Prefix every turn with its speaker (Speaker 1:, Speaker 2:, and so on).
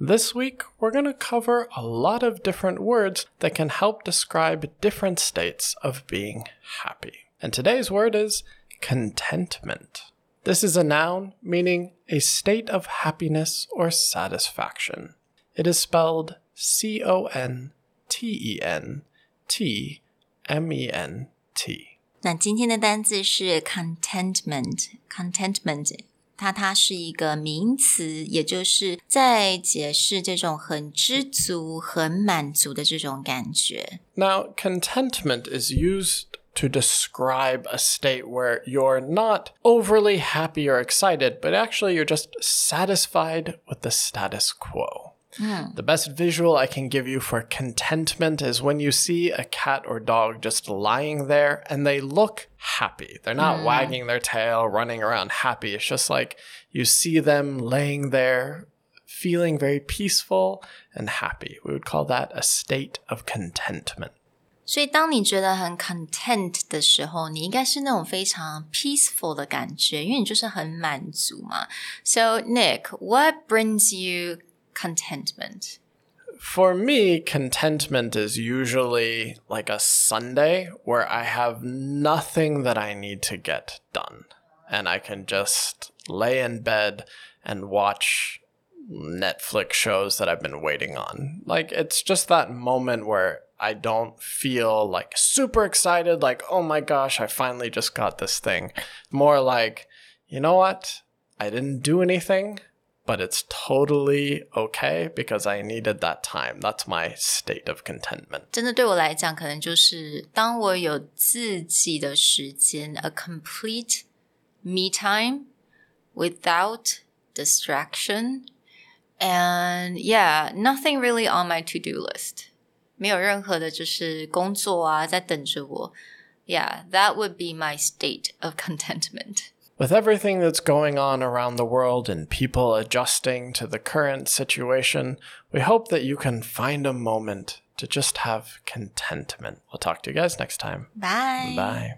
Speaker 1: This week, we're going to cover a lot of different words that can help describe different states of being happy. And today's word is contentment. This is a noun meaning a state of happiness or satisfaction. It is spelled C O N T E N T M E N T.
Speaker 2: 那今天的单字是 contentment，contentment， 它它是一个名词，也就是在解释这种很知足、很满足的这种感觉。
Speaker 1: Now, contentment is used to describe a state where you're not overly happy or excited, but actually you're just satisfied with the status quo. The best visual I can give you for contentment is when you see a cat or dog just lying there and they look happy. They're not wagging their tail, running around happy. It's just like you see them laying there, feeling very peaceful and happy. We would call that a state of contentment.
Speaker 2: 所以，当你觉得很 content 的时候，你应该是那种非常 peaceful 的感觉，因为你就是很满足嘛。So, Nick, what brings you contentment?
Speaker 1: For me, contentment is usually like a Sunday where I have nothing that I need to get done. And I can just lay in bed and watch Netflix shows that I've been waiting on. Like, it's just that moment where I don't feel like super excited, like, oh my gosh, I finally just got this thing. More like, you know what? I didn't do anything but it's totally okay because I needed that time. That's my state of contentment.
Speaker 2: 真的对我来讲，可能就是当我有自己的时间，a complete me time without distraction, and yeah, nothing really on my to do list. 没有任何的就是工作啊在等着我。Yeah, that would be my state of contentment.
Speaker 1: With everything that's going on around the world and people adjusting to the current situation, we hope that you can find a moment to just have contentment. We'll talk to you guys next time.
Speaker 2: Bye.
Speaker 1: Bye.